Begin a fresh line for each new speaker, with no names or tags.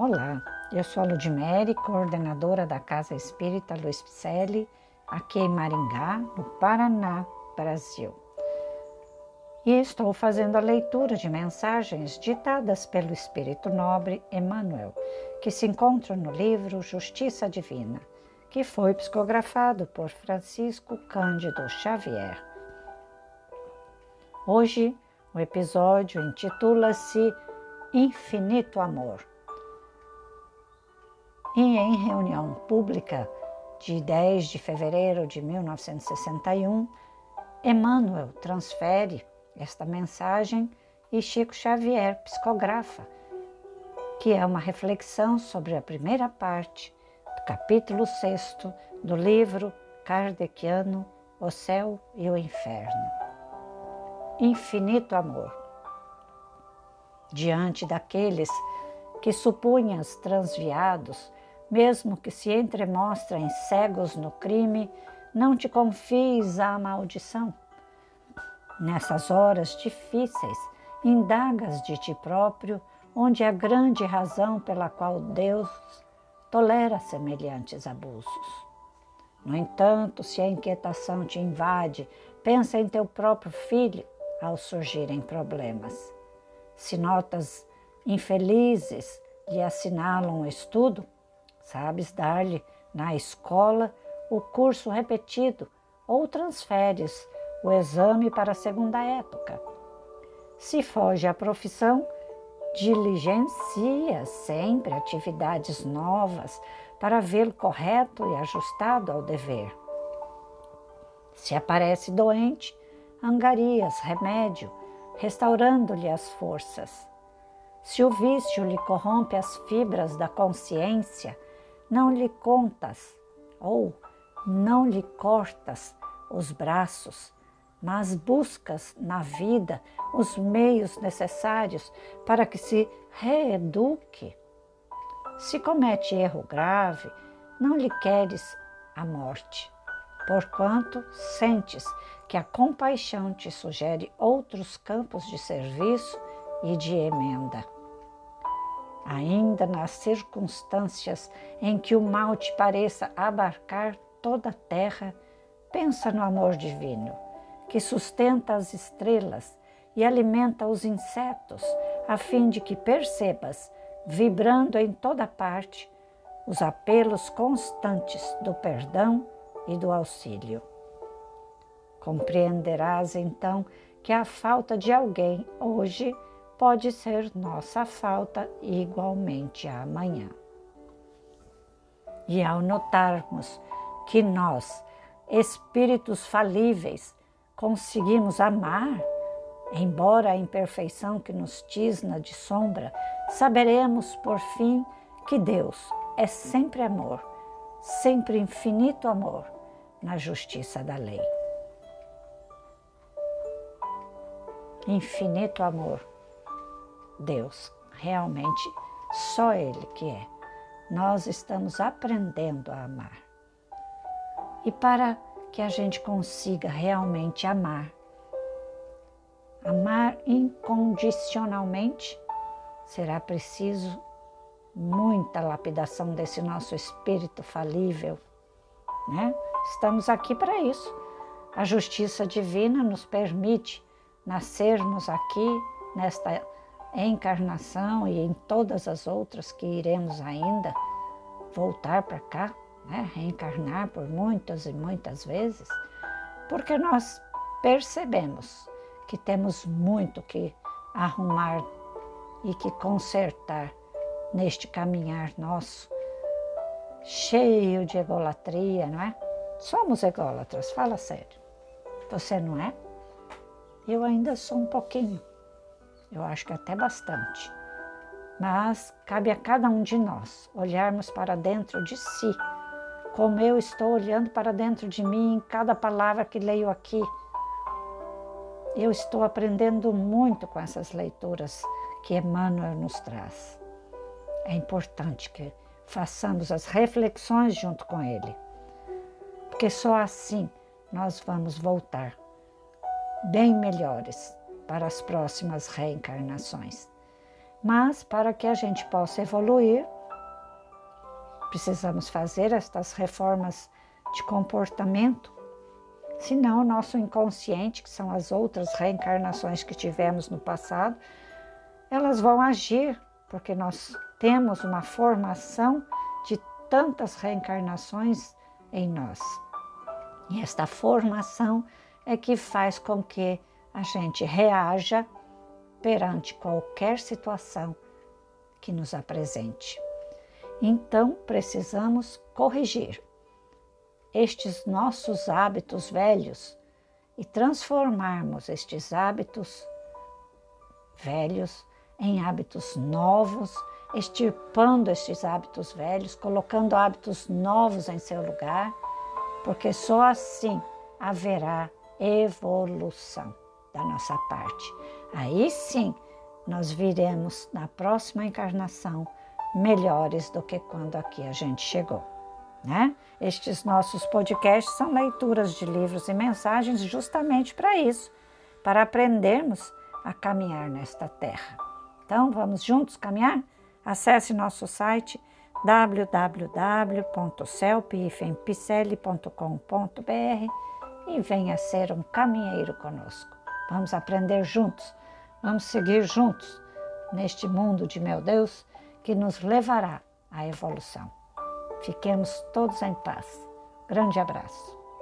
Olá, eu sou a Ludmere, coordenadora da Casa Espírita Luiz Picelli, aqui em Maringá, no Paraná, Brasil. E estou fazendo a leitura de mensagens ditadas pelo Espírito Nobre Emmanuel, que se encontram no livro Justiça Divina, que foi psicografado por Francisco Cândido Xavier. Hoje, o episódio intitula-se Infinito Amor e em reunião pública de 10 de fevereiro de 1961, Emmanuel transfere esta mensagem e Chico Xavier psicografa, que é uma reflexão sobre a primeira parte do capítulo 6 do livro kardeciano O Céu e o Inferno. Infinito amor. Diante daqueles que supunhas transviados mesmo que se entremostrem cegos no crime, não te confies à maldição. Nessas horas difíceis, indagas de ti próprio onde a grande razão pela qual Deus tolera semelhantes abusos. No entanto, se a inquietação te invade, pensa em teu próprio filho ao surgirem problemas. Se notas infelizes lhe assinalam o estudo, Sabes dar-lhe na escola o curso repetido ou transferes o exame para a segunda época. Se foge à profissão, diligencia sempre atividades novas para vê-lo correto e ajustado ao dever. Se aparece doente, angarias remédio, restaurando-lhe as forças. Se o vício lhe corrompe as fibras da consciência, não lhe contas ou não lhe cortas os braços, mas buscas na vida os meios necessários para que se reeduque. Se comete erro grave, não lhe queres a morte, porquanto sentes que a compaixão te sugere outros campos de serviço e de emenda ainda nas circunstâncias em que o mal te pareça abarcar toda a terra, pensa no amor divino, que sustenta as estrelas e alimenta os insetos, a fim de que percebas, vibrando em toda parte, os apelos constantes do perdão e do auxílio. Compreenderás então que a falta de alguém hoje pode ser nossa falta igualmente amanhã. E ao notarmos que nós, espíritos falíveis, conseguimos amar, embora a imperfeição que nos tisna de sombra, saberemos por fim que Deus é sempre amor, sempre infinito amor, na justiça da lei. Infinito amor Deus, realmente só Ele que é. Nós estamos aprendendo a amar. E para que a gente consiga realmente amar, amar incondicionalmente, será preciso muita lapidação desse nosso espírito falível, né? Estamos aqui para isso. A justiça divina nos permite nascermos aqui nesta encarnação e em todas as outras que iremos ainda voltar para cá, né? reencarnar por muitas e muitas vezes, porque nós percebemos que temos muito que arrumar e que consertar neste caminhar nosso, cheio de egolatria, não é? Somos ególatras, fala sério. Você não é? Eu ainda sou um pouquinho. Eu acho que até bastante. Mas cabe a cada um de nós olharmos para dentro de si, como eu estou olhando para dentro de mim em cada palavra que leio aqui. Eu estou aprendendo muito com essas leituras que Emmanuel nos traz. É importante que façamos as reflexões junto com ele, porque só assim nós vamos voltar bem melhores para as próximas reencarnações. Mas para que a gente possa evoluir, precisamos fazer estas reformas de comportamento, senão o nosso inconsciente, que são as outras reencarnações que tivemos no passado, elas vão agir, porque nós temos uma formação de tantas reencarnações em nós. E esta formação é que faz com que a gente reaja perante qualquer situação que nos apresente. Então, precisamos corrigir estes nossos hábitos velhos e transformarmos estes hábitos velhos em hábitos novos, extirpando estes hábitos velhos, colocando hábitos novos em seu lugar, porque só assim haverá evolução da nossa parte. Aí sim nós viremos na próxima encarnação melhores do que quando aqui a gente chegou. Né? Estes nossos podcasts são leituras de livros e mensagens justamente para isso, para aprendermos a caminhar nesta terra. Então, vamos juntos caminhar? Acesse nosso site www.celpifempicele.com.br e venha ser um caminheiro conosco. Vamos aprender juntos, vamos seguir juntos neste mundo de meu Deus que nos levará à evolução. Fiquemos todos em paz. Grande abraço.